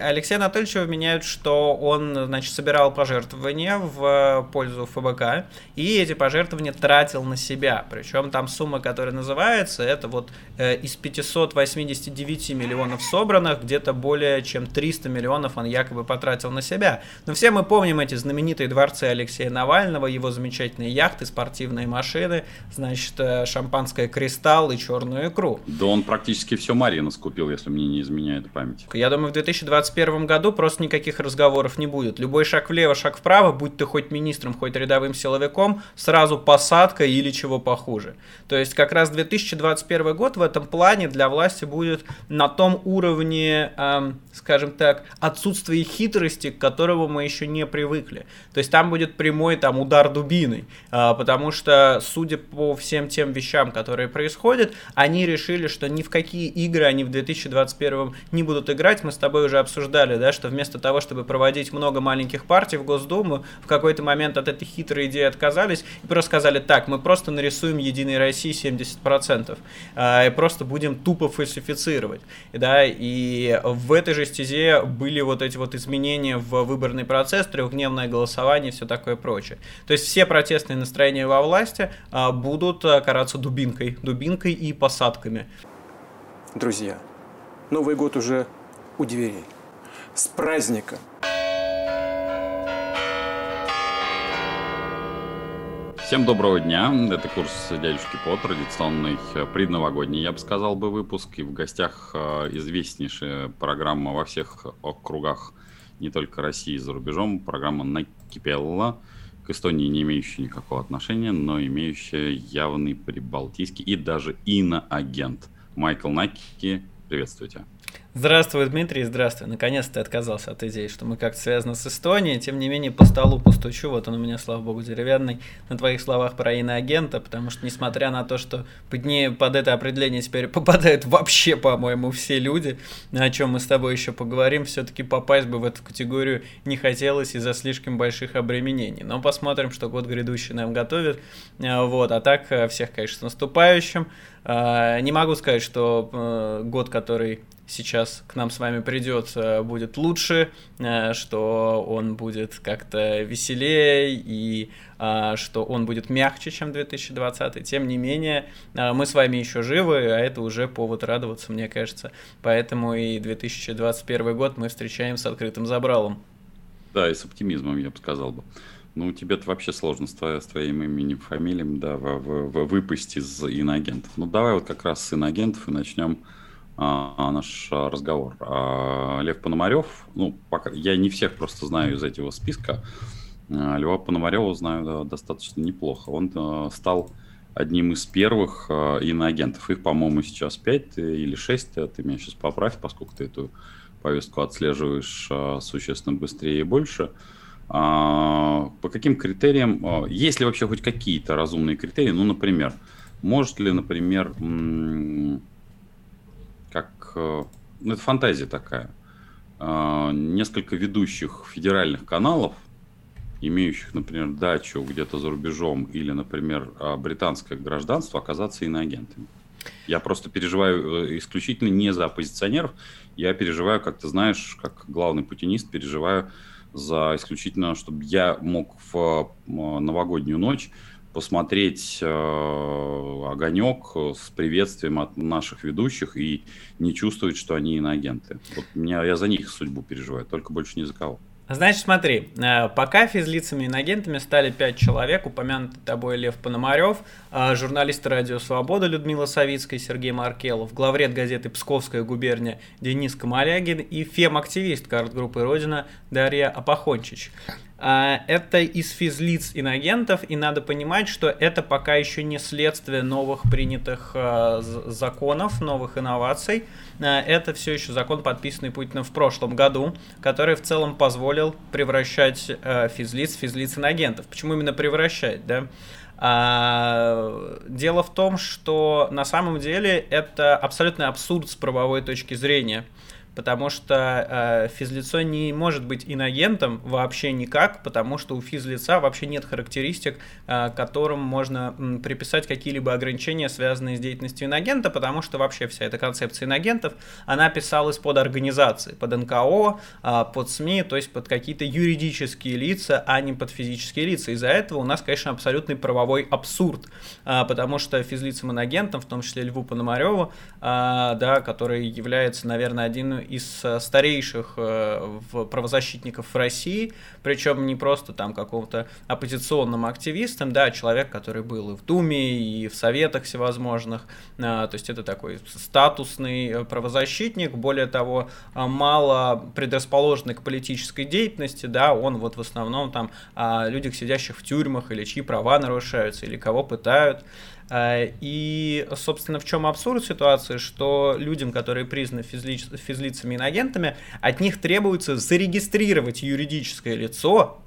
Алексея Анатольевича меняют, что он, значит, собирал пожертвования в пользу ФБК, и эти пожертвования тратил на себя. Причем там сумма, которая называется, это вот э, из 589 миллионов собранных, где-то более чем 300 миллионов он якобы потратил на себя. Но все мы помним эти знаменитые дворцы Алексея Навального, его замечательные яхты, спортивные машины, значит, э, шампанское «Кристалл» и черную икру. Да он практически все Марина скупил, если мне не изменяет память. Я думаю, в 2020 2021 году просто никаких разговоров не будет. Любой шаг влево, шаг вправо, будь ты хоть министром, хоть рядовым силовиком, сразу посадка или чего похуже. То есть как раз 2021 год в этом плане для власти будет на том уровне, эм, скажем так, отсутствия хитрости, к которому мы еще не привыкли. То есть там будет прямой там удар дубиной, э, потому что, судя по всем тем вещам, которые происходят, они решили, что ни в какие игры они в 2021 не будут играть. Мы с тобой уже обсуждали обсуждали, да, что вместо того, чтобы проводить много маленьких партий в Госдуму, в какой-то момент от этой хитрой идеи отказались и просто сказали, так, мы просто нарисуем Единой России 70%, э, и просто будем тупо фальсифицировать, да, и в этой же стезе были вот эти вот изменения в выборный процесс, трехдневное голосование и все такое прочее. То есть все протестные настроения во власти э, будут э, караться дубинкой, дубинкой и посадками. Друзья, Новый год уже у дверей. С праздником! Всем доброго дня. Это курс дядюшки По, традиционный э, предновогодний, я бы сказал бы, выпуск. И в гостях э, известнейшая программа во всех округах не только России и за рубежом. Программа «Накипелла», к Эстонии не имеющая никакого отношения, но имеющая явный прибалтийский и даже иноагент. Майкл Наки, приветствуйте. Здравствуй, Дмитрий, здравствуй. Наконец-то ты отказался от идеи, что мы как-то связаны с Эстонией. Тем не менее, по столу постучу, вот он у меня, слава богу, деревянный, на твоих словах про иноагента, потому что, несмотря на то, что под, не, под это определение теперь попадают вообще, по-моему, все люди, о чем мы с тобой еще поговорим, все-таки попасть бы в эту категорию не хотелось из-за слишком больших обременений. Но посмотрим, что год грядущий нам готовит. А, вот, а так, э, всех, конечно, с наступающим. А, не могу сказать, что э, год, который сейчас к нам с вами придет, э, будет лучше, э, что он будет как-то веселее и э, что он будет мягче, чем 2020. Тем не менее, мы с вами еще живы, а это уже повод радоваться, мне кажется. Поэтому и 2021 год мы встречаем с открытым забралом. Да, и с оптимизмом, я бы сказал бы. Ну, тебе-то вообще сложно с, твоей, с твоим именем, фамилием, да, в, в, в, выпасть из иноагентов. Ну, давай вот как раз с иноагентов и начнем а, наш разговор. А, Лев Пономарев, ну, пока, я не всех просто знаю из этого списка. А, Льва Пономарева знаю да, достаточно неплохо. Он а, стал одним из первых а, иноагентов. Их, по-моему, сейчас 5 или 6. Ты меня сейчас поправь, поскольку ты эту повестку отслеживаешь а, существенно быстрее и больше. А, по каким критериям, а, есть ли вообще хоть какие-то разумные критерии? Ну, например, может ли, например, Э, ну, это фантазия такая, э, несколько ведущих федеральных каналов, имеющих, например, дачу где-то за рубежом или, например, э, британское гражданство, оказаться иноагентами. Я просто переживаю исключительно не за оппозиционеров, я переживаю, как ты знаешь, как главный путинист, переживаю за исключительно, чтобы я мог в новогоднюю ночь посмотреть э, огонек с приветствием от наших ведущих и не чувствовать, что они иноагенты. Вот меня, я за них судьбу переживаю, только больше ни за кого. Значит, смотри, э, пока физлицами и агентами стали пять человек, упомянутый тобой Лев Пономарев, э, журналисты «Радио Свобода» Людмила Савицкая, Сергей Маркелов, главред газеты «Псковская губерния» Денис Камалягин и фем-активист карт-группы «Родина» Дарья Апахончич. А, это из физлиц инагентов, и надо понимать, что это пока еще не следствие новых принятых а, законов, новых инноваций. А, это все еще закон, подписанный Путиным в прошлом году, который в целом позволил превращать физлиц в физлиц инагентов. Почему именно превращать, да? Дело в том, что на самом деле это абсолютный абсурд с правовой точки зрения. Потому что э, физлицо не может быть инагентом вообще никак, потому что у физлица вообще нет характеристик, э, которым можно м, приписать какие-либо ограничения, связанные с деятельностью инагента, потому что вообще вся эта концепция инагентов, она писалась под организации, под НКО, э, под СМИ, то есть под какие-то юридические лица, а не под физические лица. Из-за этого у нас, конечно, абсолютный правовой абсурд, э, потому что физлицам инагентам, в том числе Льву Пономареву, э, да, который является, наверное, один из э, старейших э, правозащитников в России, причем не просто там какого-то оппозиционным активистом, да, а человек, который был и в Думе, и в советах всевозможных, то есть это такой статусный правозащитник, более того, мало предрасположенный к политической деятельности, да, он вот в основном там о людях, сидящих в тюрьмах, или чьи права нарушаются, или кого пытают, Э, и, собственно, в чем абсурд ситуации, что людям, которые признаны физли... физлицами и агентами, от них требуется зарегистрировать юридическое лицо,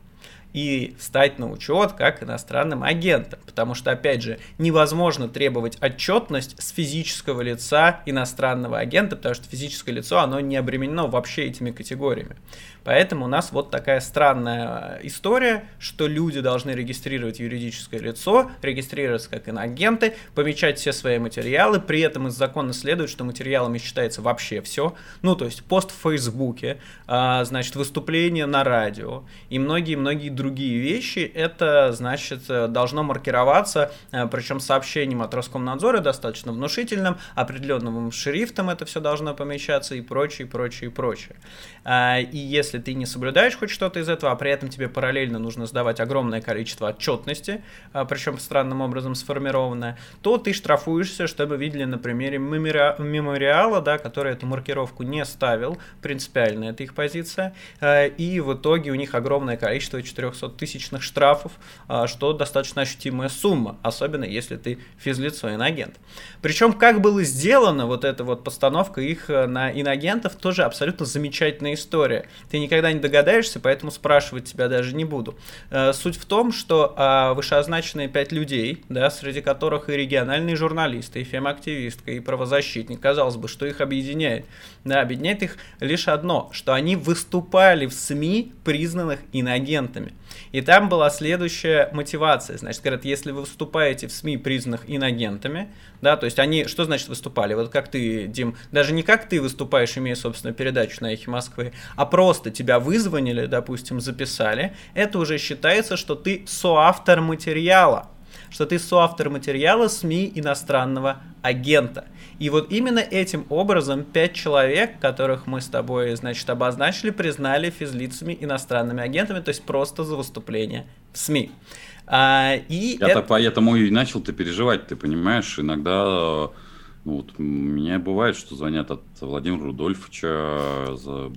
и стать на учет как иностранным агентом. Потому что, опять же, невозможно требовать отчетность с физического лица иностранного агента, потому что физическое лицо, оно не обременено вообще этими категориями. Поэтому у нас вот такая странная история, что люди должны регистрировать юридическое лицо, регистрироваться как инагенты, помечать все свои материалы, при этом из закона следует, что материалами считается вообще все. Ну, то есть пост в Фейсбуке, а, значит, выступление на радио и многие-многие другие вещи, это, значит, должно маркироваться, а, причем сообщением от Роскомнадзора достаточно внушительным, определенным шрифтом это все должно помещаться и прочее, прочее, прочее. А, и если ты не соблюдаешь хоть что-то из этого, а при этом тебе параллельно нужно сдавать огромное количество отчетности, а, причем странным образом сформированное, то ты штрафуешься, чтобы видели на примере мемориала, да, который эту маркировку не ставил, принципиально это их позиция, а, и в итоге у них огромное количество 400 тысячных штрафов, что достаточно ощутимая сумма, особенно если ты физлицо инагент. Причем как было сделано вот эта вот постановка их э, на инагентов, тоже абсолютно замечательная история. Ты никогда не догадаешься, поэтому спрашивать тебя даже не буду. Э, суть в том, что а, вышеозначенные пять людей, да, среди которых и региональные журналисты, и фем-активистка, и правозащитник, казалось бы, что их объединяет? Да, объединяет их лишь одно, что они выступали в СМИ, признанных инагентами. И там была следующая мотивация. Значит, говорят, если вы выступаете в СМИ, признанных инагентами, да, то есть они, что значит выступали? Вот как ты, Дим, даже не как ты выступаешь, имея, собственно, передачу на Эхе Москвы, а просто тебя вызвонили, допустим, записали, это уже считается, что ты соавтор материала что ты соавтор материала СМИ иностранного агента. И вот именно этим образом пять человек, которых мы с тобой, значит, обозначили, признали физлицами иностранными агентами, то есть просто за выступление в СМИ. А, и Я это... поэтому и начал-то переживать, ты понимаешь, иногда ну, вот, меня бывает, что звонят от Владимира Рудольфовича,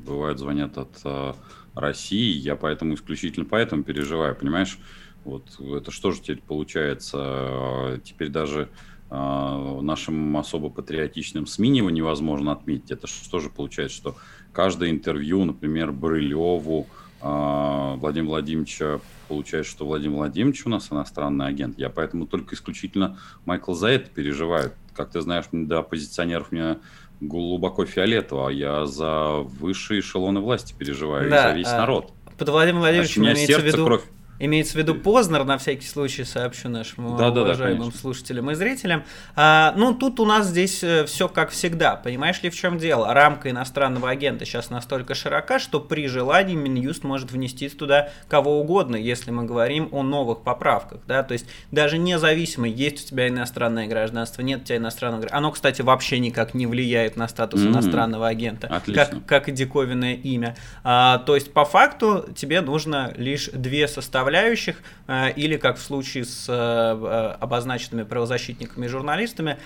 бывают звонят от э, России, я поэтому исключительно поэтому переживаю, понимаешь? Вот это что же теперь получается? Теперь даже э, нашим особо патриотичным СМИ его невозможно отметить. Это что же получается, что каждое интервью, например, Брылеву, э, Владимира Владимировича, получается, что Владимир Владимирович у нас иностранный агент. Я поэтому только исключительно Майкл за это переживаю. Как ты знаешь, до оппозиционеров мне глубоко фиолетово, а я за высшие эшелоны власти переживаю да, и за весь а, народ. Под Владимиром Владимировичем имеется в виду... Кровь Имеется в виду Познер, на всякий случай сообщу нашим да, уважаемым да, слушателям и зрителям. А, ну, тут у нас здесь э, все как всегда. Понимаешь ли, в чем дело? Рамка иностранного агента сейчас настолько широка, что при желании Минюст может внести туда кого угодно, если мы говорим о новых поправках. Да? То есть даже независимо, есть у тебя иностранное гражданство, нет у тебя иностранного гражданства. Оно, кстати, вообще никак не влияет на статус mm-hmm. иностранного агента, как, как и диковинное имя. А, то есть по факту тебе нужно лишь две составляющие составляющих, э, или, как в случае с э, э, обозначенными правозащитниками и журналистами,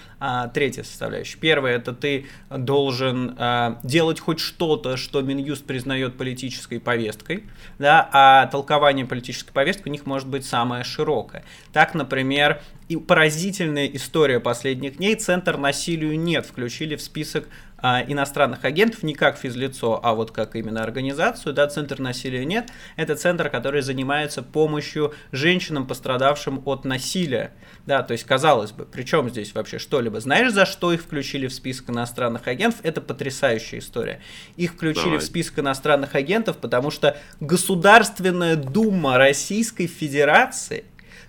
третья составляющая. Первое, это ты должен делать хоть что-то, что Минюст признает политической повесткой, да, а толкование политической повестки у них может быть самое широкое. Так, например, и поразительная история последних дней. Центр насилию нет. Включили в список а, иностранных агентов не как физлицо, а вот как именно организацию, да, Центр насилия нет, это центр, который занимается помощью женщинам, пострадавшим от насилия, да, то есть, казалось бы, при чем здесь вообще что-либо? Знаешь, за что их включили в список иностранных агентов? Это потрясающая история. Их включили Давай. в список иностранных агентов, потому что Государственная Дума Российской Федерации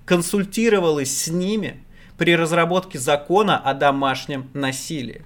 консультировалась с ними при разработке закона о домашнем насилии.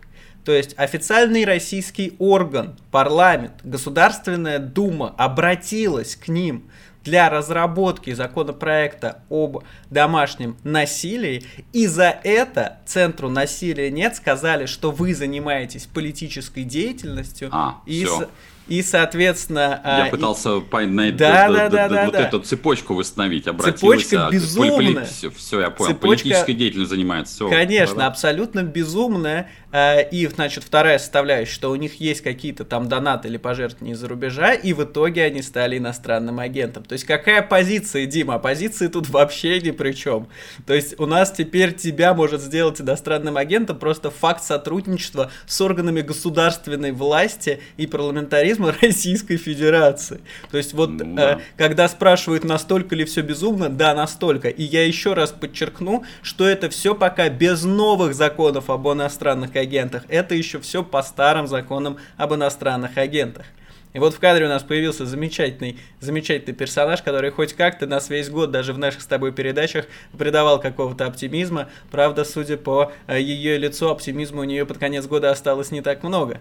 То есть официальный российский орган, парламент, Государственная Дума обратилась к ним для разработки законопроекта об домашнем насилии, и за это Центру насилия нет сказали, что вы занимаетесь политической деятельностью, а, и, все. И, соответственно... Я а, пытался понять да, да, да, да, вот да. эту цепочку восстановить. Обратилась, Цепочка безумная. Все, все, я понял. Цепочка... Политической деятельностью занимается. Все. Конечно, да, абсолютно безумная. А, и, значит, вторая составляющая, что у них есть какие-то там донаты или пожертвования из-за рубежа, и в итоге они стали иностранным агентом. То есть какая позиция, Дима? Позиции тут вообще ни при чем. То есть у нас теперь тебя может сделать иностранным агентом просто факт сотрудничества с органами государственной власти и парламентаризма Российской Федерации. То есть вот ну, да. э, когда спрашивают, настолько ли все безумно, да, настолько. И я еще раз подчеркну, что это все пока без новых законов об иностранных агентах агентах. Это еще все по старым законам об иностранных агентах. И вот в кадре у нас появился замечательный, замечательный персонаж, который хоть как-то нас весь год, даже в наших с тобой передачах, придавал какого-то оптимизма. Правда, судя по э, ее лицу, оптимизма у нее под конец года осталось не так много.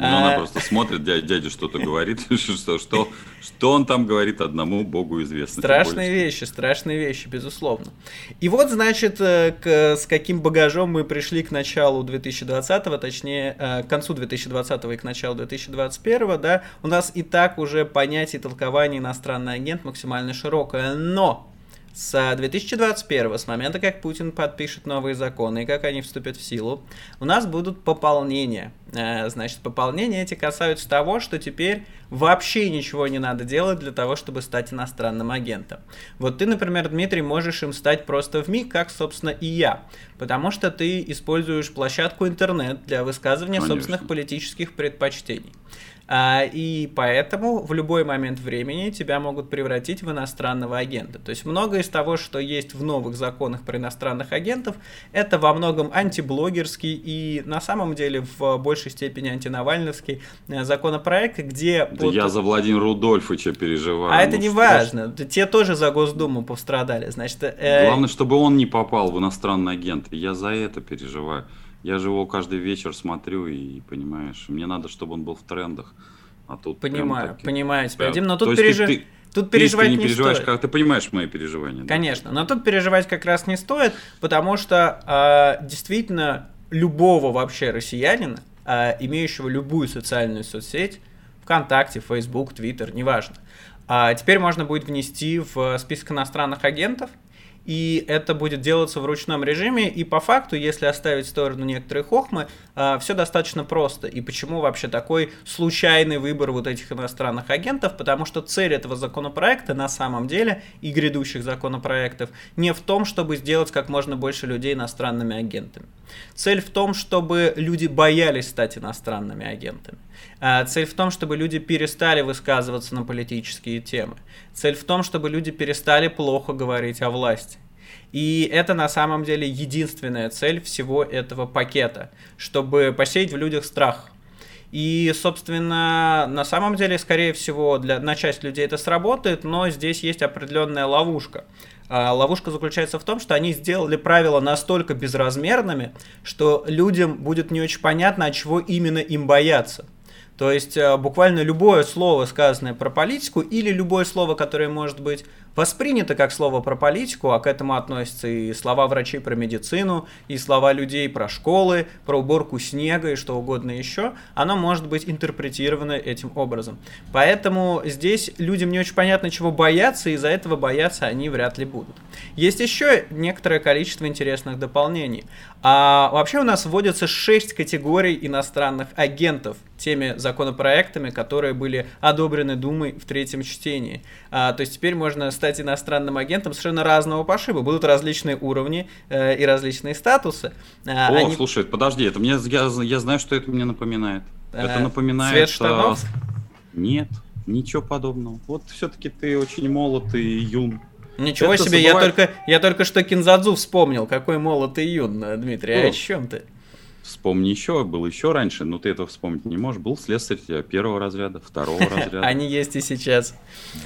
Ну, она а. просто смотрит, дядя, дядя что-то говорит, что, что, что он там говорит, одному богу известно. Страшные вещи, страшные вещи, безусловно. И вот, значит, э, к, с каким багажом мы пришли к началу 2020-го, точнее, э, к концу 2020-го и к началу 2021-го, да, у нас и так уже понятие толкования иностранный агент максимально широкое, но с 2021, с момента, как Путин подпишет новые законы и как они вступят в силу, у нас будут пополнения. Э, значит, пополнения эти касаются того, что теперь вообще ничего не надо делать для того, чтобы стать иностранным агентом. Вот ты, например, Дмитрий, можешь им стать просто в миг, как, собственно, и я. Потому что ты используешь площадку интернет для высказывания Конечно. собственных политических предпочтений. А, и поэтому в любой момент времени тебя могут превратить в иностранного агента. То есть многое из того, что есть в новых законах про иностранных агентов, это во многом антиблогерский и на самом деле в большей степени антинавальновский э, законопроект, где... Да под... Я за Владимира Рудольфовича переживаю. А ну, это не важно. Те тоже за Госдуму пострадали. Значит, э... Главное, чтобы он не попал в иностранный агент. Я за это переживаю. Я же его каждый вечер смотрю и, понимаешь, мне надо, чтобы он был в трендах. А тут Понимаю, таки, понимаю тебя, Дим, но тут, пережи... ты, тут переживать ты не, не переживаешь, стоит. Как ты понимаешь мои переживания. Конечно, да? но тут переживать как раз не стоит, потому что э, действительно любого вообще россиянина, э, имеющего любую социальную соцсеть, ВКонтакте, Facebook, Twitter, неважно, э, теперь можно будет внести в список иностранных агентов, и это будет делаться в ручном режиме, и по факту, если оставить в сторону некоторые хохмы, а, все достаточно просто. И почему вообще такой случайный выбор вот этих иностранных агентов? Потому что цель этого законопроекта на самом деле и грядущих законопроектов не в том, чтобы сделать как можно больше людей иностранными агентами. Цель в том, чтобы люди боялись стать иностранными агентами. А, цель в том, чтобы люди перестали высказываться на политические темы. Цель в том, чтобы люди перестали плохо говорить о власти. И это на самом деле единственная цель всего этого пакета, чтобы посеять в людях страх. И, собственно, на самом деле, скорее всего, для, на часть людей это сработает, но здесь есть определенная ловушка. А ловушка заключается в том, что они сделали правила настолько безразмерными, что людям будет не очень понятно, от чего именно им бояться. То есть э, буквально любое слово, сказанное про политику, или любое слово, которое может быть воспринято как слово про политику, а к этому относятся и слова врачей про медицину, и слова людей про школы, про уборку снега и что угодно еще, оно может быть интерпретировано этим образом. Поэтому здесь людям не очень понятно, чего бояться, и из-за этого бояться они вряд ли будут. Есть еще некоторое количество интересных дополнений. А вообще у нас вводятся 6 категорий иностранных агентов теми законопроектами, которые были одобрены Думой в третьем чтении. А, то есть теперь можно стать иностранным агентом совершенно разного пошиба. Будут различные уровни э, и различные статусы. А, О, они... слушай, подожди, это мне я, я знаю, что это мне напоминает. А, это напоминает. Цвет штанов? Нет, ничего подобного. Вот все-таки ты очень молод и юн. Ничего это себе, забывает... я только, я только что Кинзадзу вспомнил, какой молод и юн, Дмитрий, а о чем ты? Вспомни еще, был еще раньше, но ты этого вспомнить не можешь. Был слесарь э, первого разряда, второго разряда. Они есть и сейчас.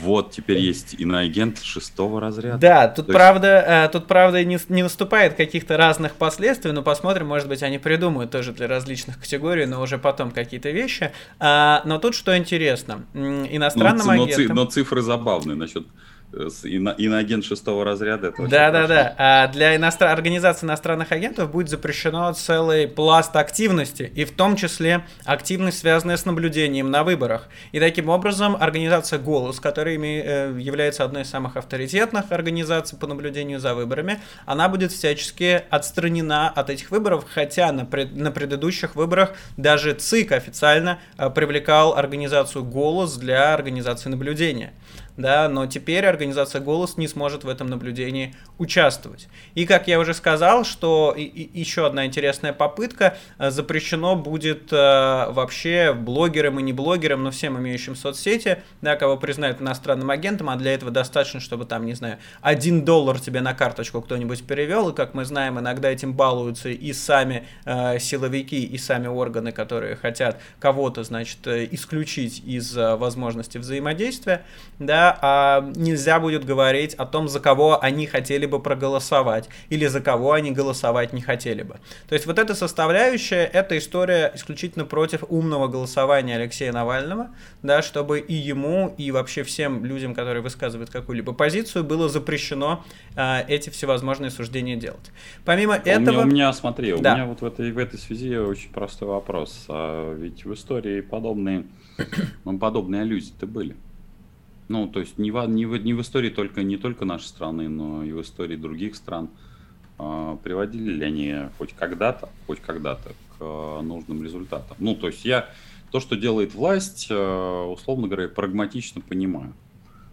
Вот, теперь есть иноагент шестого разряда. Да, тут То правда, есть... тут правда не, не наступает каких-то разных последствий, но посмотрим, может быть, они придумают тоже для различных категорий, но уже потом какие-то вещи. А, но тут что интересно, иностранным но, агентам... Но, но цифры забавные насчет иноагент шестого разряда. Это да, да, да. А для иностран... организации иностранных агентов будет запрещено целый пласт активности, и в том числе активность, связанная с наблюдением на выборах. И таким образом организация «Голос», которая э, является одной из самых авторитетных организаций по наблюдению за выборами, она будет всячески отстранена от этих выборов, хотя на, пред... на предыдущих выборах даже ЦИК официально э, привлекал организацию «Голос» для организации наблюдения да, но теперь организация «Голос» не сможет в этом наблюдении участвовать. И, как я уже сказал, что и, и еще одна интересная попытка, э, запрещено будет э, вообще блогерам и не блогерам, но всем имеющим соцсети, да, кого признают иностранным агентом, а для этого достаточно, чтобы там, не знаю, один доллар тебе на карточку кто-нибудь перевел, и, как мы знаем, иногда этим балуются и сами э, силовики, и сами органы, которые хотят кого-то, значит, э, исключить из э, возможности взаимодействия, да, а нельзя будет говорить о том, за кого они хотели бы проголосовать или за кого они голосовать не хотели бы. То есть вот эта составляющая, эта история исключительно против умного голосования Алексея Навального, да, чтобы и ему, и вообще всем людям, которые высказывают какую-либо позицию, было запрещено э, эти всевозможные суждения делать. Помимо у этого... Меня, у меня, смотри, да. у меня вот в этой, в этой связи очень простой вопрос. А ведь в истории подобные, подобные аллюзии-то были. Ну, то есть не в, не в, не в истории только, не только нашей страны, но и в истории других стран э, приводили ли они хоть когда-то, хоть когда-то к э, нужным результатам. Ну, то есть я то, что делает власть, э, условно говоря, прагматично понимаю.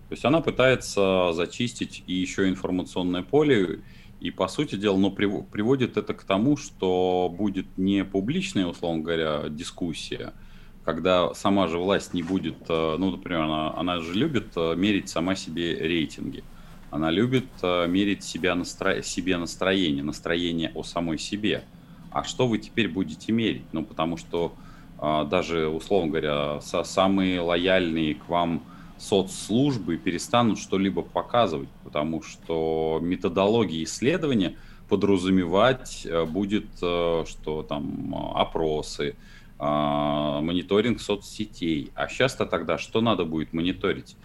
То есть она пытается зачистить и еще информационное поле, и по сути дела, но приводит это к тому, что будет не публичная, условно говоря, дискуссия, когда сама же власть не будет, э, ну, например, она, она же любит э, мерить сама себе рейтинги. Она любит э, мерить себя настро... себе настроение, настроение о самой себе. А что вы теперь будете мерить? Ну, потому что даже, условно говоря, со, самые лояльные к вам соцслужбы перестанут что-либо показывать, потому что методология исследования подразумевать будет, что там опросы, мониторинг соцсетей. А сейчас-то тогда что надо будет мониторить?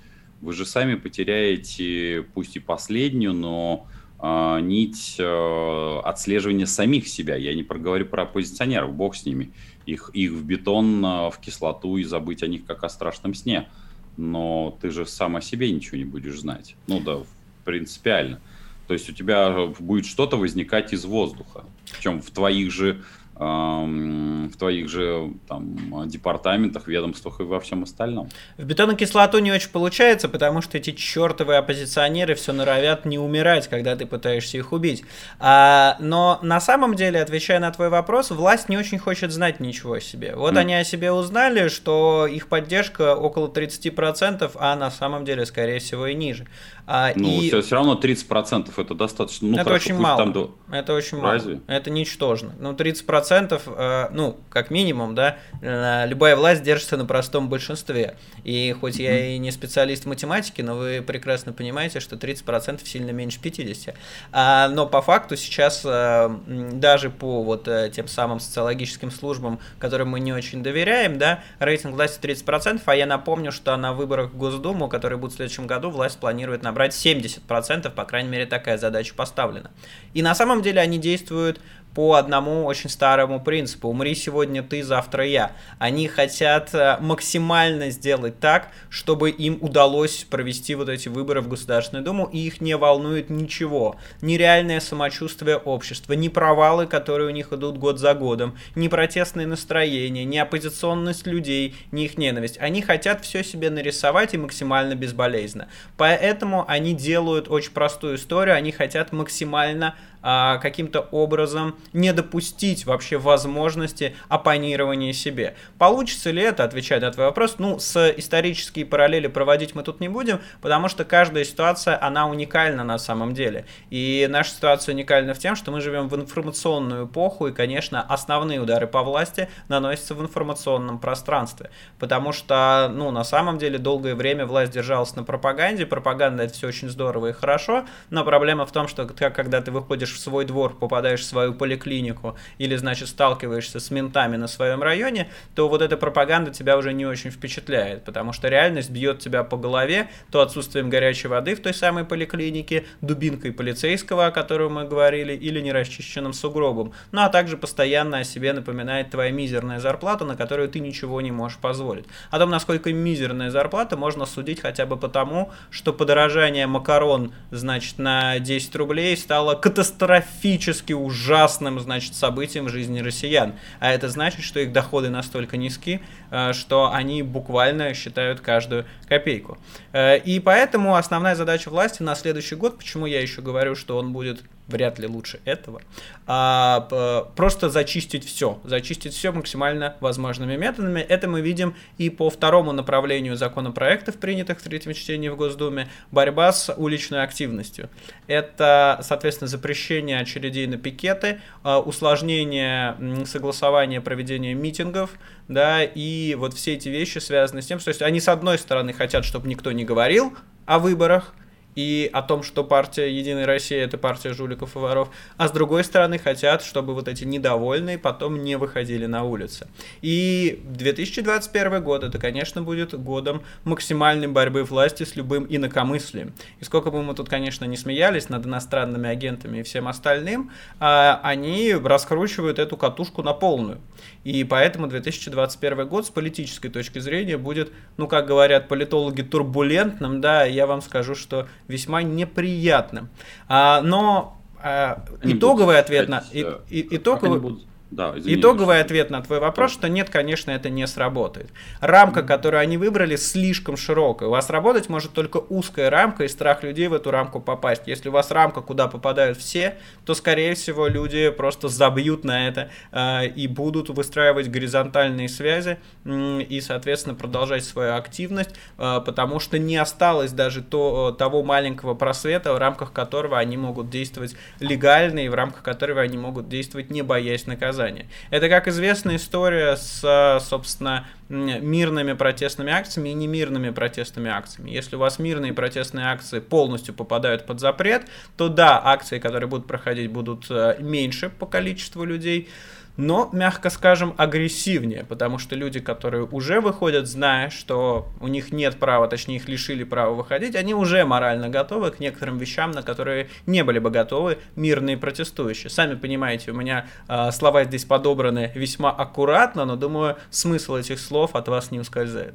Вы же сами потеряете, пусть и последнюю, но э, нить э, отслеживания самих себя. Я не проговорю про оппозиционеров, бог с ними. Их, их в бетон, в кислоту и забыть о них как о страшном сне. Но ты же сам о себе ничего не будешь знать. Ну да, принципиально. То есть у тебя будет что-то возникать из воздуха. Причем в твоих же в твоих же там, департаментах, ведомствах и во всем остальном. В бетонокислоту не очень получается, потому что эти чертовые оппозиционеры все норовят не умирать, когда ты пытаешься их убить. А, но на самом деле, отвечая на твой вопрос, власть не очень хочет знать ничего о себе. Вот mm. они о себе узнали, что их поддержка около 30%, а на самом деле, скорее всего, и ниже. А, ну, и... все, все равно 30% это достаточно. Ну, это хорошо, очень мало. Там... Это очень Разве? мало. Это ничтожно. Ну, 30%, э, ну, как минимум, да, э, любая власть держится на простом большинстве. И хоть mm-hmm. я и не специалист в математике, но вы прекрасно понимаете, что 30% сильно меньше 50%. А, но по факту сейчас э, даже по вот э, тем самым социологическим службам, которым мы не очень доверяем, да, рейтинг власти 30%, а я напомню, что на выборах в Госдуму, которые будут в следующем году, власть планирует набрать 70%, по крайней мере, такая задача поставлена. И на самом деле они действуют по одному очень старому принципу. Умри сегодня ты, завтра я. Они хотят э, максимально сделать так, чтобы им удалось провести вот эти выборы в Государственную Думу, и их не волнует ничего. Ни реальное самочувствие общества, ни провалы, которые у них идут год за годом, ни протестные настроения, ни оппозиционность людей, ни их ненависть. Они хотят все себе нарисовать и максимально безболезненно. Поэтому они делают очень простую историю, они хотят максимально а, каким-то образом не допустить вообще возможности оппонирования себе. Получится ли это, отвечать на твой вопрос, ну, с исторические параллели проводить мы тут не будем, потому что каждая ситуация, она уникальна на самом деле. И наша ситуация уникальна в тем, что мы живем в информационную эпоху, и, конечно, основные удары по власти наносятся в информационном пространстве. Потому что, ну, на самом деле, долгое время власть держалась на пропаганде, пропаганда это все очень здорово и хорошо, но проблема в том, что когда ты выходишь в свой двор, попадаешь в свою поликлинику или, значит, сталкиваешься с ментами на своем районе, то вот эта пропаганда тебя уже не очень впечатляет, потому что реальность бьет тебя по голове то отсутствием горячей воды в той самой поликлинике, дубинкой полицейского, о котором мы говорили, или нерасчищенным сугробом, ну а также постоянно о себе напоминает твоя мизерная зарплата, на которую ты ничего не можешь позволить. О том, насколько мизерная зарплата, можно судить хотя бы потому, что подорожание макарон, значит, на 10 рублей стало катастрофическим катастрофически ужасным, значит, событием в жизни россиян. А это значит, что их доходы настолько низки, э, что они буквально считают каждую копейку. Э, и поэтому основная задача власти на следующий год, почему я еще говорю, что он будет вряд ли лучше этого, а, просто зачистить все, зачистить все максимально возможными методами. Это мы видим и по второму направлению законопроектов, принятых в третьем чтении в Госдуме, борьба с уличной активностью. Это, соответственно, запрещение очередей на пикеты, а, усложнение согласования проведения митингов, да, и вот все эти вещи связаны с тем, что есть они с одной стороны хотят, чтобы никто не говорил о выборах, и о том, что партия Единая Россия это партия жуликов и воров, а с другой стороны хотят, чтобы вот эти недовольные потом не выходили на улицы. И 2021 год это, конечно, будет годом максимальной борьбы власти с любым инакомыслием. И сколько бы мы тут, конечно, не смеялись над иностранными агентами и всем остальным, а, они раскручивают эту катушку на полную. И поэтому 2021 год с политической точки зрения будет, ну, как говорят политологи, турбулентным, да, я вам скажу, что весьма неприятным. А, но а, итоговый ответ на... И, и, итоговый, да, извини, Итоговый ответ на твой вопрос, что нет, конечно, это не сработает. Рамка, которую они выбрали, слишком широкая. У вас работать может только узкая рамка и страх людей в эту рамку попасть. Если у вас рамка, куда попадают все, то, скорее всего, люди просто забьют на это э, и будут выстраивать горизонтальные связи э, и, соответственно, продолжать свою активность, э, потому что не осталось даже то, того маленького просвета, в рамках которого они могут действовать легально и в рамках которого они могут действовать, не боясь наказания наказания. Это, как известная история с, собственно, мирными протестными акциями и немирными протестными акциями. Если у вас мирные протестные акции полностью попадают под запрет, то да, акции, которые будут проходить, будут э, меньше по количеству людей, но, мягко скажем, агрессивнее, потому что люди, которые уже выходят, зная, что у них нет права, точнее их лишили права выходить, они уже морально готовы к некоторым вещам, на которые не были бы готовы мирные протестующие. Сами понимаете, у меня э, слова здесь подобраны весьма аккуратно, но думаю, смысл этих слов от вас не ускользает.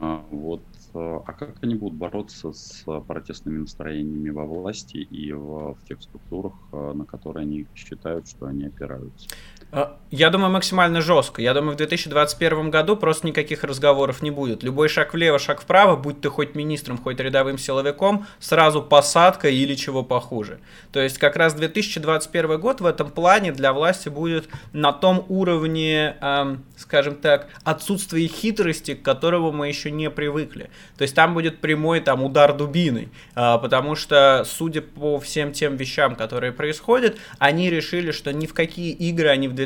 А, вот а как они будут бороться с протестными настроениями во власти и в, в тех структурах, э, на которые они считают, что они опираются? Э, я думаю, максимально жестко. Я думаю, в 2021 году просто никаких разговоров не будет. Любой шаг влево, шаг вправо, будь ты хоть министром, хоть рядовым силовиком, сразу посадка или чего похуже. То есть как раз 2021 год в этом плане для власти будет на том уровне, эм, скажем так, отсутствия хитрости, к которому мы еще не привыкли. То есть там будет прямой там удар дубиной, э, потому что, судя по всем тем вещам, которые происходят, они решили, что ни в какие игры они в 2021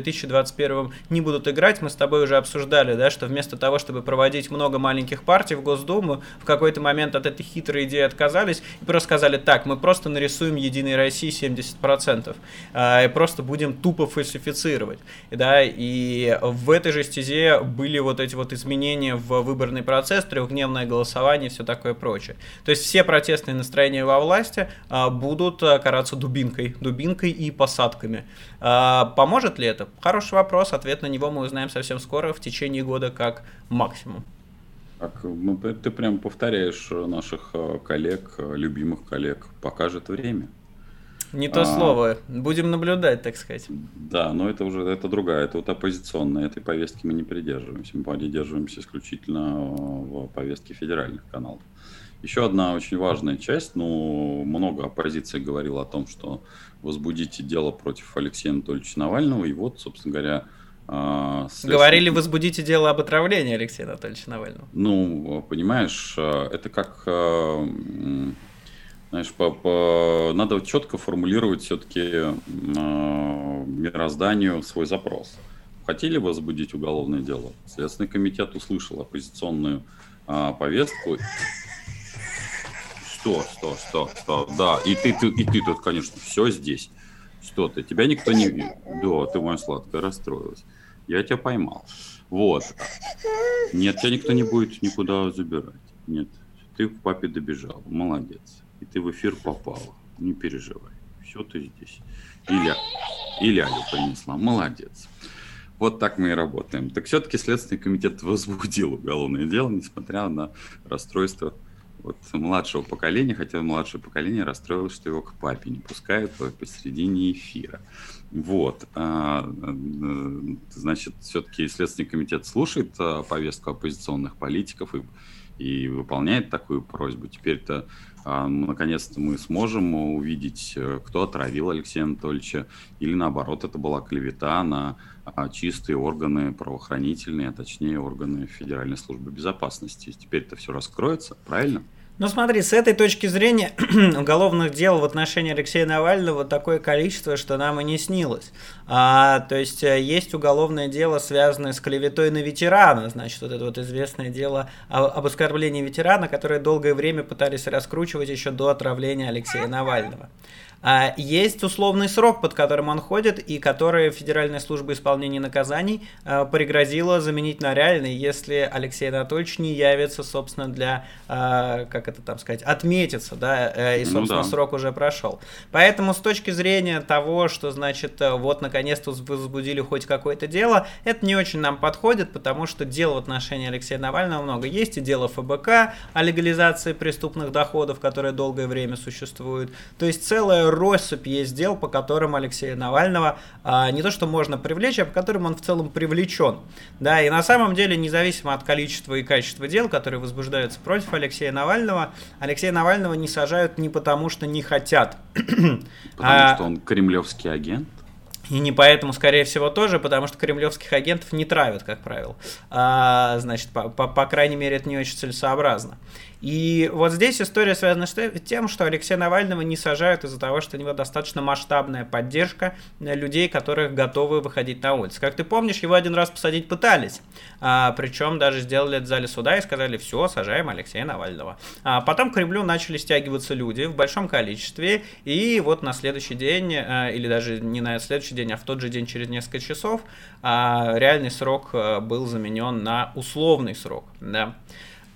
не будут играть. Мы с тобой уже обсуждали, да, что вместо того, чтобы проводить много маленьких партий в Госдуму, в какой-то момент от этой хитрой идеи отказались и просто сказали, так, мы просто нарисуем Единой России 70%, э, и просто будем тупо фальсифицировать. Да, и в этой же стезе были вот эти вот изменения в выборный процесс, трехдневное голосование, и все такое прочее. То есть все протестные настроения во власти а, будут а, караться дубинкой, дубинкой и посадками. А, поможет ли это? Хороший вопрос, ответ на него мы узнаем совсем скоро, в течение года как максимум. Так, ну, ты прям повторяешь наших э, коллег, э, любимых коллег. Покажет время. Не то а, слово. Будем наблюдать, так сказать. Да, но это уже это другая, это вот оппозиционная. Этой повестки мы не придерживаемся. Мы придерживаемся исключительно э, в повестке федеральных каналов. Еще одна очень важная часть, ну, много оппозиции говорила о том, что возбудите дело против Алексея Анатольевича Навального, и вот, собственно говоря, а, Говорили, возбудите дело об отравлении Алексея Анатольевича Навального. Ну, понимаешь, а, это как, а, знаешь, по, по, надо четко формулировать все-таки мирозданию свой запрос. Хотели возбудить уголовное дело? Следственный комитет услышал оппозиционную повестку. Что, что, что, что, да, и ты, ты, и ты тут, конечно, все здесь. Что ты, тебя никто не... Да, ты моя сладкая расстроилась. Я тебя поймал. Вот. Нет, тебя никто не будет никуда забирать. Нет. Ты к папе добежал. Молодец. И ты в эфир попала. Не переживай. Все ты здесь. Или Алю принесла. Молодец. Вот так мы и работаем. Так все-таки Следственный комитет возбудил уголовное дело, несмотря на расстройство вот младшего поколения, хотя младшее поколение расстроилось, что его к папе не пускают посередине эфира. Вот. А, э, значит, все-таки Следственный комитет слушает а, повестку оппозиционных политиков и, и выполняет такую просьбу. Теперь-то, а, наконец-то, мы сможем увидеть, э, кто отравил Алексея Анатольевича, или наоборот, это была клевета на чистые органы правоохранительные, а точнее органы Федеральной службы безопасности. Теперь это все раскроется, правильно? Ну смотри, с этой точки зрения уголовных дел в отношении Алексея Навального такое количество, что нам и не снилось. А, то есть э, есть уголовное дело, связанное с клеветой на ветерана, значит, вот это вот известное дело об оскорблении ветерана, которое долгое время пытались раскручивать еще до отравления Алексея Навального. А есть условный срок, под которым он ходит, и который Федеральная служба исполнения наказаний а, пригрозила заменить на реальный, если Алексей Анатольевич не явится, собственно, для, а, как это там сказать, отметиться, да, э, и, ну собственно, ну, да. срок уже прошел. Поэтому с точки зрения того, что, значит, э, вот, наконец-то возбудили хоть какое-то дело, это не очень нам подходит, потому что дел в отношении Алексея Навального много есть, и дело ФБК о легализации преступных доходов, которое долгое время существует. То есть целая россыпь есть дел, по которым Алексея Навального а, не то что можно привлечь, а по которым он в целом привлечен. Да, и на самом деле, независимо от количества и качества дел, которые возбуждаются против Алексея Навального, Алексея Навального не сажают не потому, что не хотят. Потому а, что он кремлевский агент? И не поэтому, скорее всего, тоже, потому что кремлевских агентов не травят, как правило. А, значит, по, по, по крайней мере, это не очень целесообразно. И вот здесь история связана с тем, что Алексея Навального не сажают из-за того, что у него достаточно масштабная поддержка людей, которых готовы выходить на улицу. Как ты помнишь, его один раз посадить пытались. А, причем даже сделали в зале суда и сказали, все, сажаем Алексея Навального. А потом к Кремлю начали стягиваться люди в большом количестве. И вот на следующий день, а, или даже не на следующий день, а в тот же день через несколько часов, а, реальный срок а, был заменен на условный срок. Да.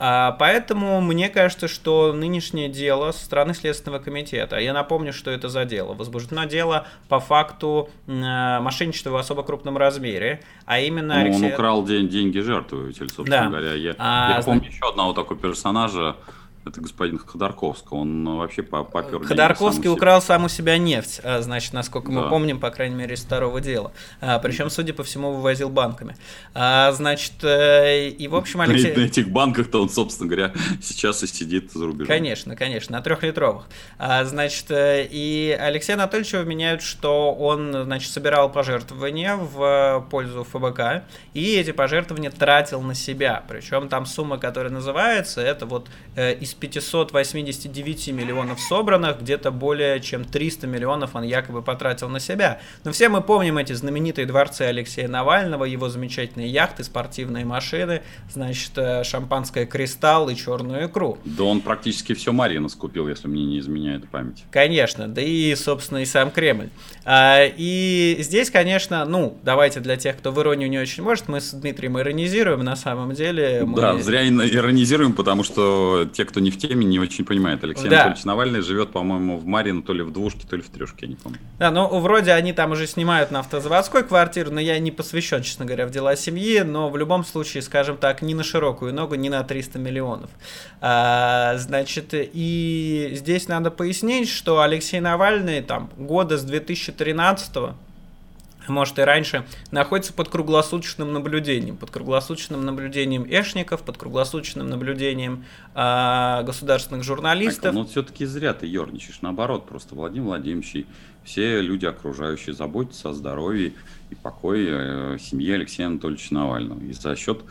А, поэтому мне кажется, что нынешнее дело со стороны Следственного комитета, я напомню, что это за дело, возбуждено дело по факту э, мошенничества в особо крупном размере, а именно... Ну, Алексей... Он украл день, деньги жертвы, собственно да. говоря. Я, а, я помню еще одного такого персонажа, это господин Ходорковский, он вообще попер Ходорковский сам украл сам у себя нефть, а, значит, насколько да. мы помним, по крайней мере, из второго дела. А, причем, судя по всему, вывозил банками. А, значит, э, и в общем Алексей... На, на этих банках-то он, собственно говоря, сейчас и сидит за рубежом. Конечно, конечно, на трехлитровых. А, значит, э, и Алексей Анатольевич вменяют, что он, значит, собирал пожертвования в пользу ФБК, и эти пожертвования тратил на себя. Причем там сумма, которая называется, это вот из из 589 миллионов собранных, где-то более чем 300 миллионов он якобы потратил на себя. Но все мы помним эти знаменитые дворцы Алексея Навального, его замечательные яхты, спортивные машины, значит, э, шампанское «Кристалл» и черную икру. Да он практически все Марина скупил, если мне не изменяет память. Конечно, да и, собственно, и сам Кремль. А, и здесь, конечно, ну, давайте для тех, кто в иронию не очень может, мы с Дмитрием иронизируем на самом деле. Мы... Да, зря иронизируем, потому что те, кто не в теме, не очень понимают. Алексей да. Анатольевич Навальный живет, по-моему, в Марину то ли в двушке, то ли в трешке, я не помню. Да, ну, вроде они там уже снимают на автозаводской квартиру, но я не посвящен, честно говоря, в дела семьи, но в любом случае, скажем так, не на широкую ногу, не на 300 миллионов. А, значит, и здесь надо пояснить, что Алексей Навальный там года с 2013 может и раньше, находится под круглосуточным наблюдением. Под круглосуточным наблюдением эшников, под круглосуточным наблюдением э, государственных журналистов. Майкл, ну все-таки зря ты ерничаешь. Наоборот, просто Владимир Владимирович и все люди окружающие заботятся о здоровье и покое э, семьи Алексея Анатольевича Навального. И за счет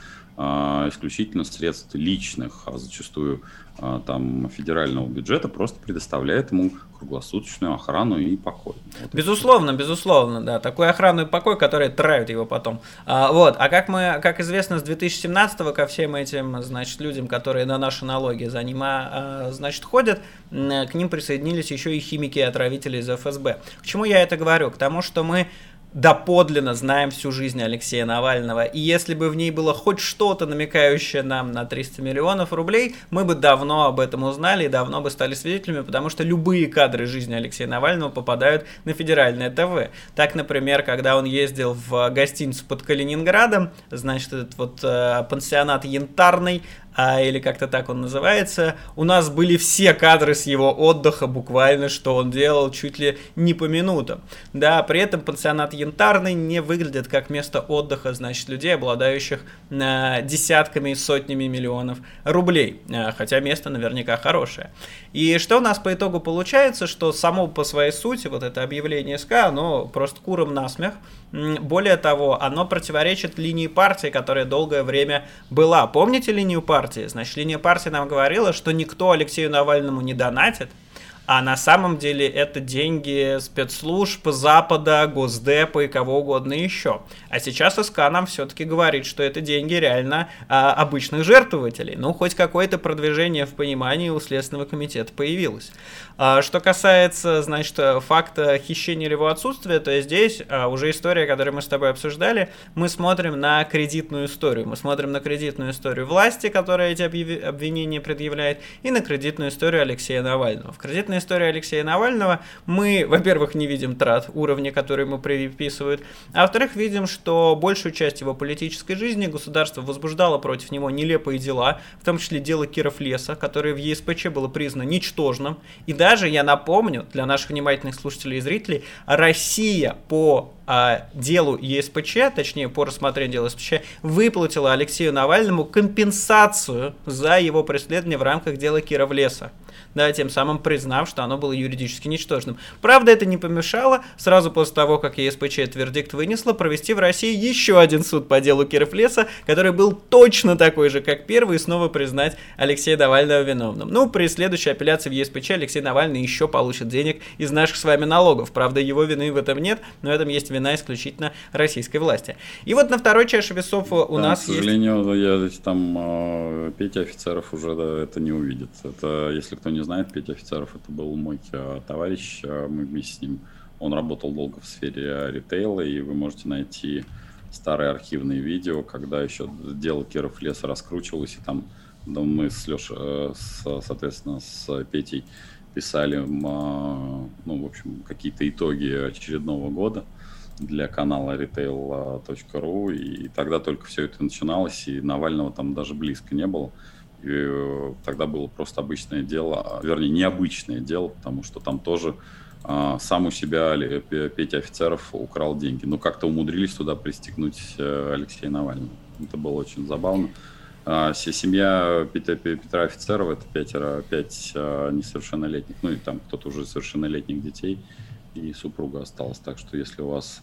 исключительно средств личных, а зачастую а, там федерального бюджета просто предоставляет ему круглосуточную охрану и покой. Вот безусловно, безусловно, да. Такой охрану и покой, который травит его потом. А, вот. А как мы, как известно, с 2017 ко всем этим, значит, людям, которые на наши налоги за ним, а, значит, ходят, к ним присоединились еще и химики и отравители из ФСБ. К чему я это говорю? К тому, что мы доподлинно знаем всю жизнь Алексея Навального. И если бы в ней было хоть что-то намекающее нам на 300 миллионов рублей, мы бы давно об этом узнали и давно бы стали свидетелями, потому что любые кадры жизни Алексея Навального попадают на федеральное ТВ. Так, например, когда он ездил в гостиницу под Калининградом, значит, этот вот э, пансионат Янтарный, а, или как-то так он называется, у нас были все кадры с его отдыха, буквально, что он делал чуть ли не по минутам. Да, при этом пансионат Янтарный не выглядит как место отдыха, значит, людей, обладающих э, десятками и сотнями миллионов рублей, э, хотя место наверняка хорошее. И что у нас по итогу получается, что само по своей сути вот это объявление СК, оно просто куром насмех, более того, оно противоречит линии партии, которая долгое время была. Помните линию партии? Значит, линия партии нам говорила, что никто Алексею Навальному не донатит, а на самом деле это деньги спецслужб Запада, Госдепа и кого угодно еще. А сейчас СК нам все-таки говорит, что это деньги реально а, обычных жертвователей. Ну, хоть какое-то продвижение в понимании у Следственного комитета появилось. А, что касается, значит, факта хищения или его отсутствия, то здесь а, уже история, которую мы с тобой обсуждали, мы смотрим на кредитную историю. Мы смотрим на кредитную историю власти, которая эти обвинения предъявляет, и на кредитную историю Алексея Навального. В кредитной истории Алексея Навального мы, во-первых, не видим трат уровня, который ему приписывают, а во-вторых, видим, что большую часть его политической жизни государство возбуждало против него нелепые дела, в том числе дело Киров Леса, которое в ЕСПЧ было признано ничтожным. И даже, я напомню, для наших внимательных слушателей и зрителей, Россия по а, делу ЕСПЧ, точнее по рассмотрению дела ЕСПЧ, выплатила Алексею Навальному компенсацию за его преследование в рамках дела Киров Леса да, тем самым признав, что оно было юридически ничтожным. Правда, это не помешало сразу после того, как ЕСПЧ этот вердикт вынесла, провести в России еще один суд по делу Киров Леса, который был точно такой же, как первый, и снова признать Алексея Навального виновным. Ну, при следующей апелляции в ЕСПЧ Алексей Навальный еще получит денег из наших с вами налогов. Правда, его вины в этом нет, но в этом есть вина исключительно российской власти. И вот на второй чаше весов у да, нас есть... К сожалению, есть... я там э, Петя Офицеров уже да, это не увидит. Это, если кто не не знает, Петя Офицеров это был мой э, товарищ, э, мы вместе с ним, он работал долго в сфере ритейла, и вы можете найти старые архивные видео, когда еще дело Киров леса раскручивалось, и там да, мы с Лешей, э, с, соответственно, с Петей писали, ну, в общем, какие-то итоги очередного года для канала retail.ru, и тогда только все это начиналось, и Навального там даже близко не было. И э, тогда было просто обычное дело, а, вернее, необычное дело, потому что там тоже а, сам у себя Петя Офицеров украл деньги. Но как-то умудрились туда пристегнуть э, Алексея Навального. Это было очень забавно. А, семья Петя, Петра Офицерова это пятеро, пять несовершеннолетних, ну и там кто-то уже совершеннолетних детей, и супруга осталась. Так что если у вас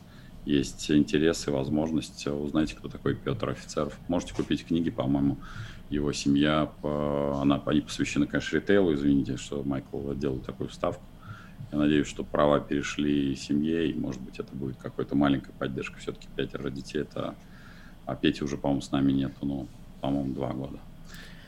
есть интерес и возможность, узнайте, кто такой Петр Офицеров. Можете купить книги, по-моему, его семья, она, они посвящены, конечно, ритейлу, извините, что Майкл делает такую вставку. Я надеюсь, что права перешли семье, и, может быть, это будет какой-то маленькая поддержка. Все-таки пятеро детей, это... А Пети уже, по-моему, с нами нету, ну, по-моему, два года.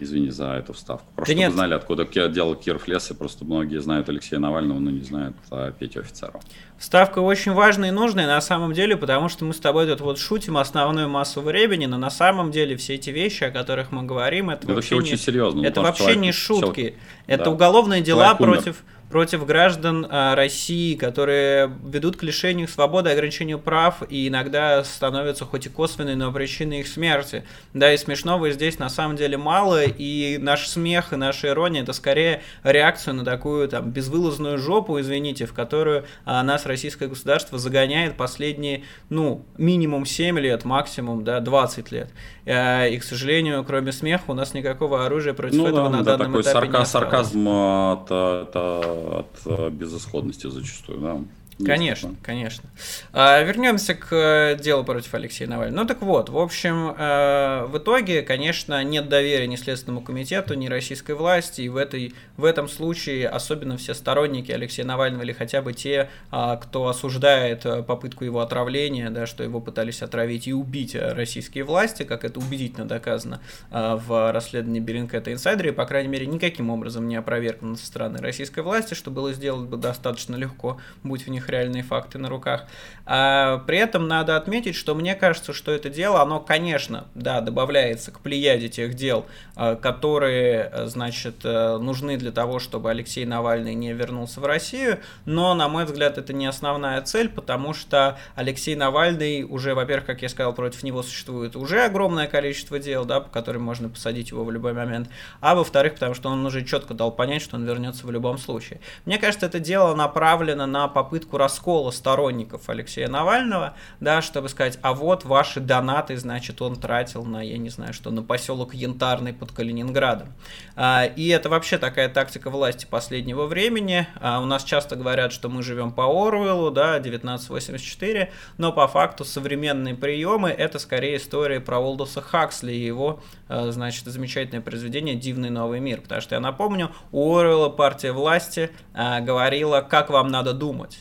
Извини за эту вставку. Просто да чтобы знали, откуда делал Киров лес, и просто многие знают Алексея Навального, но не знают а, Петю Офицерова. Вставка очень важная и нужная на самом деле, потому что мы с тобой тут вот шутим основную массу времени, но на самом деле все эти вещи, о которых мы говорим, это, это вообще очень не, серьезно. Это вообще человек, не шутки. Человек, это да. уголовные дела против... Умер против граждан а, России, которые ведут к лишению свободы, ограничению прав и иногда становятся хоть и косвенной, но причиной их смерти. Да, и смешного здесь на самом деле мало, и наш смех и наша ирония это скорее реакция на такую там безвылазную жопу, извините, в которую а, нас российское государство загоняет последние, ну, минимум 7 лет, максимум, да, 20 лет. А, и, к сожалению, кроме смеха у нас никакого оружия против ну, этого да, на да, данном такой этапе сарка- не сарказм от, от, от э, безысходности зачастую, да. Конечно, конечно. А, вернемся к э, делу против Алексея Навального. Ну так вот, в общем, э, в итоге, конечно, нет доверия ни Следственному комитету, ни российской власти, и в, этой, в этом случае особенно все сторонники Алексея Навального или хотя бы те, а, кто осуждает э, попытку его отравления, да, что его пытались отравить и убить российские власти, как это убедительно доказано в расследовании Беринкета Инсайдера, и, по крайней мере, никаким образом не опровергнуто со стороны российской власти, что было сделать бы достаточно легко, будь в них реальные факты на руках. А, при этом надо отметить, что мне кажется, что это дело, оно, конечно, да, добавляется к плеяде тех дел, а, которые, значит, э, нужны для того, чтобы Алексей Навальный не вернулся в Россию, но, на мой взгляд, это не основная цель, потому что Алексей Навальный уже, во-первых, как я сказал, против него существует уже огромное количество дел, да, по которым можно посадить его в любой момент, а во-вторых, потому что он уже четко дал понять, что он вернется в любом случае. Мне кажется, это дело направлено на попытку раскола сторонников Алексея Навального, да, чтобы сказать, а вот ваши донаты, значит, он тратил на, я не знаю, что, на поселок Янтарный под Калининградом. А, и это вообще такая тактика власти последнего времени. А, у нас часто говорят, что мы живем по Оруэллу, да, 1984, но по факту современные приемы это скорее история про Олдоса Хаксли и его, а, значит, замечательное произведение «Дивный новый мир». Потому что я напомню, у Оруэлла партия власти говорила, как вам надо думать.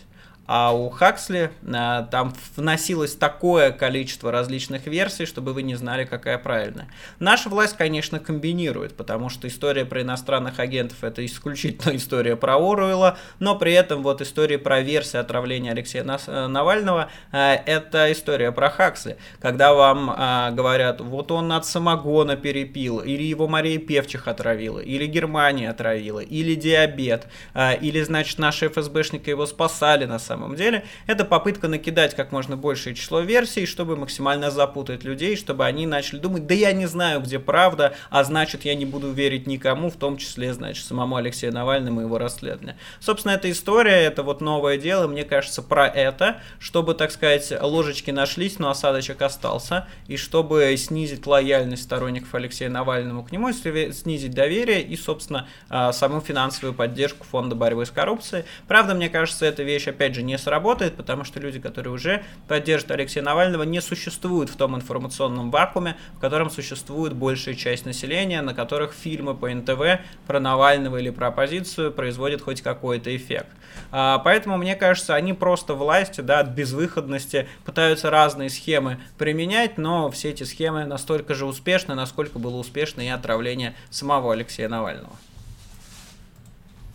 А у Хаксли а, там вносилось такое количество различных версий, чтобы вы не знали, какая правильная. Наша власть, конечно, комбинирует, потому что история про иностранных агентов это исключительно история про Оруэлла, но при этом вот история про версии отравления Алексея э, Навального а, это история про Хаксли. Когда вам а, говорят, вот он от самогона перепил, или его Мария Певчих отравила, или Германия отравила, или диабет, а, или, значит, наши ФСБшники его спасали на самом самом деле. Это попытка накидать как можно большее число версий, чтобы максимально запутать людей, чтобы они начали думать, да я не знаю, где правда, а значит я не буду верить никому, в том числе, значит, самому Алексею Навальному и его расследованию. Собственно, эта история, это вот новое дело, мне кажется, про это, чтобы, так сказать, ложечки нашлись, но осадочек остался, и чтобы снизить лояльность сторонников Алексея Навального к нему, снизить доверие и, собственно, а, саму финансовую поддержку Фонда борьбы с коррупцией. Правда, мне кажется, эта вещь, опять же, не сработает, потому что люди, которые уже поддерживают Алексея Навального, не существуют в том информационном вакууме, в котором существует большая часть населения, на которых фильмы по НТВ про Навального или про оппозицию производят хоть какой-то эффект. А, поэтому, мне кажется, они просто власти, да, от безвыходности пытаются разные схемы применять, но все эти схемы настолько же успешны, насколько было успешно и отравление самого Алексея Навального.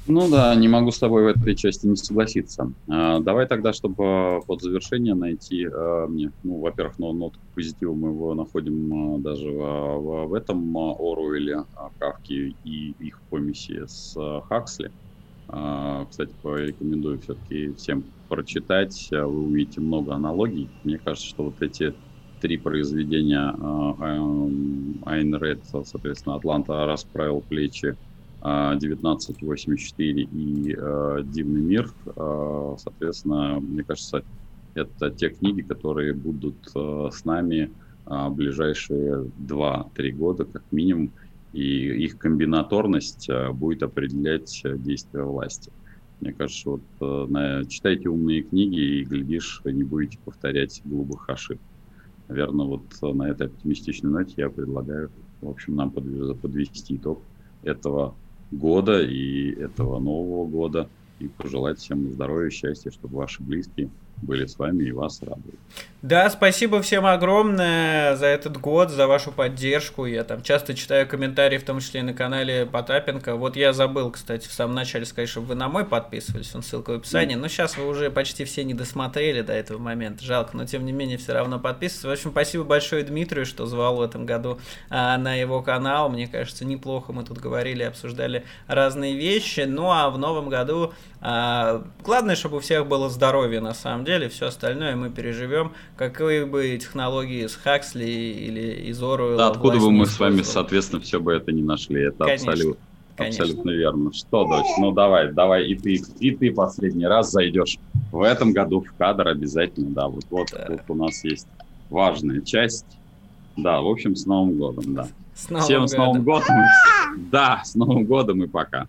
Ну да, не могу с тобой в этой части не согласиться. А, давай тогда, чтобы под завершение найти а, мне, ну, во-первых, но нотку позитива мы его находим а, даже в, в, этом а, Оруэле, а, Кавки и их помеси с Хаксли. А, кстати, порекомендую все-таки всем прочитать, вы увидите много аналогий. Мне кажется, что вот эти три произведения а, Айн Ред, соответственно, Атланта расправил плечи, 1984 и э, Дивный мир. Э, соответственно, мне кажется, это те книги, которые будут э, с нами э, ближайшие 2-3 года как минимум, и их комбинаторность э, будет определять действия власти. Мне кажется, вот э, на, читайте умные книги и, глядишь, не будете повторять глупых ошибок. Наверное, вот на этой оптимистичной ноте я предлагаю в общем, нам подвести итог этого года и этого нового года. И пожелать всем здоровья, счастья, чтобы ваши близкие были с вами и вас радуют. Да, спасибо всем огромное за этот год, за вашу поддержку. Я там часто читаю комментарии, в том числе и на канале Потапенко. Вот я забыл, кстати, в самом начале сказать, чтобы вы на мой подписывались, он ссылка в описании. Но сейчас вы уже почти все не досмотрели до этого момента. Жалко, но тем не менее все равно подписывайтесь. В общем, спасибо большое Дмитрию, что звал в этом году а, на его канал. Мне кажется, неплохо мы тут говорили, обсуждали разные вещи. Ну а в новом году а, главное, чтобы у всех было здоровье на самом деле. Все остальное мы переживем какие бы технологии с Хаксли или из Оруэлла. Да, откуда бы мы с вами, соответственно, все бы это не нашли. Это Конечно. абсолютно. Абсолютно верно. Что, дочь, ну давай, давай, и ты, и ты последний раз зайдешь в этом году в кадр обязательно, да, вот, вот да. тут у нас есть важная часть. Да, в общем, с Новым годом, да. С Новым Всем годом. с Новым годом. Да, с Новым годом и пока.